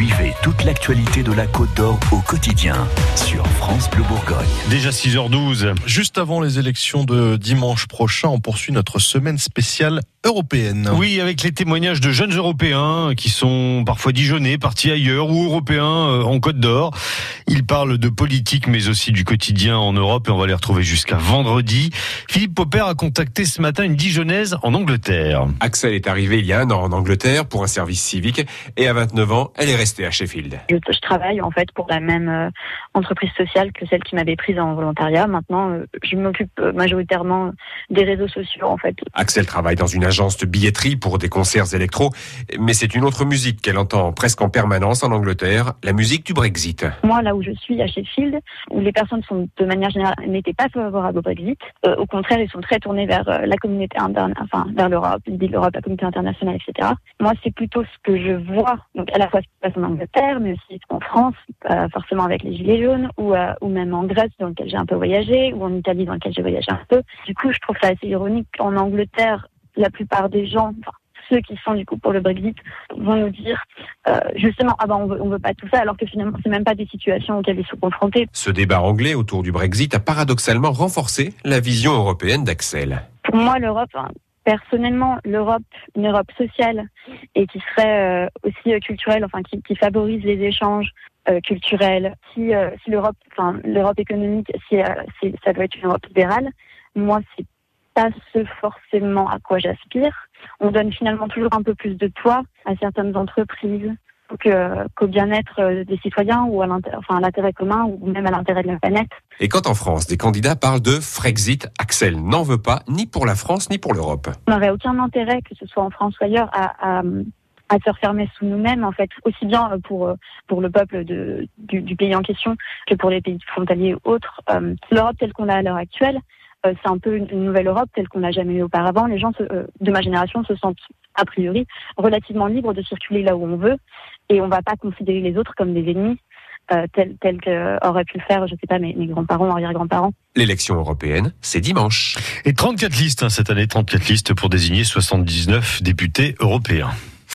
Suivez toute l'actualité de la Côte d'Or au quotidien sur France Bleu Bourgogne. Déjà 6h12. Juste avant les élections de dimanche prochain, on poursuit notre semaine spéciale européenne. Oui, avec les témoignages de jeunes Européens qui sont parfois dijonnés, partis ailleurs ou Européens euh, en Côte d'Or. Ils parlent de politique mais aussi du quotidien en Europe et on va les retrouver jusqu'à vendredi. Philippe Popper a contacté ce matin une dijonnaise en Angleterre. Axel est arrivé il y a un an en Angleterre pour un service civique et à 29 ans, elle est restée à Sheffield. Je, je travaille en fait pour la même euh, entreprise sociale que celle qui m'avait prise en volontariat. Maintenant, euh, je m'occupe euh, majoritairement des réseaux sociaux en fait. Axel travaille dans une agence de billetterie pour des concerts électro, mais c'est une autre musique qu'elle entend presque en permanence en Angleterre, la musique du Brexit. Moi, là où je suis, à Sheffield, où les personnes sont de manière générale n'étaient pas favorables au Brexit, euh, au contraire, ils sont très tournés vers euh, la communauté interne, enfin vers l'Europe, l'Europe, la communauté internationale, etc. Moi, c'est plutôt ce que je vois, donc à la fois ce qui se passe en Angleterre, mais aussi en France, euh, forcément avec les Gilets jaunes, ou, euh, ou même en Grèce, dans lequel j'ai un peu voyagé, ou en Italie, dans lequel j'ai voyagé un peu. Du coup, je trouve ça assez ironique qu'en Angleterre, la plupart des gens, ceux qui sont du coup pour le Brexit vont nous dire euh, justement ah ben on veut, on veut pas tout ça alors que finalement c'est même pas des situations auxquelles ils sont confrontés. Ce débat anglais autour du Brexit a paradoxalement renforcé la vision européenne d'Axel. Pour moi l'Europe hein, personnellement l'Europe une Europe sociale et qui serait euh, aussi euh, culturelle enfin qui, qui favorise les échanges euh, culturels si si l'Europe enfin l'Europe économique si, si ça doit être une Europe libérale moi c'est pas ce forcément à quoi j'aspire. On donne finalement toujours un peu plus de poids à certaines entreprises qu'au bien-être euh, des citoyens ou à l'intérêt enfin, commun ou même à l'intérêt de la planète. Et quand en France, des candidats parlent de Frexit, Axel n'en veut pas ni pour la France ni pour l'Europe. On n'aurait aucun intérêt, que ce soit en France ou ailleurs, à, à, à se refermer sous nous-mêmes, en fait, aussi bien pour, euh, pour le peuple de, du, du pays en question que pour les pays frontaliers ou autres. Euh, L'Europe telle qu'on l'a à l'heure actuelle, euh, c'est un peu une, une nouvelle Europe telle qu'on l'a jamais eu auparavant. Les gens se- euh, de ma génération se sentent a priori relativement libres de circuler là où on veut et on va pas considérer les autres comme des ennemis. Euh, tels tels qu'auraient pu le faire, je sais pas, mes, mes grands-parents, arrière-grands-parents. L'élection européenne, c'est dimanche. Et 34 listes hein, cette année, 34 listes pour désigner 79 députés européens.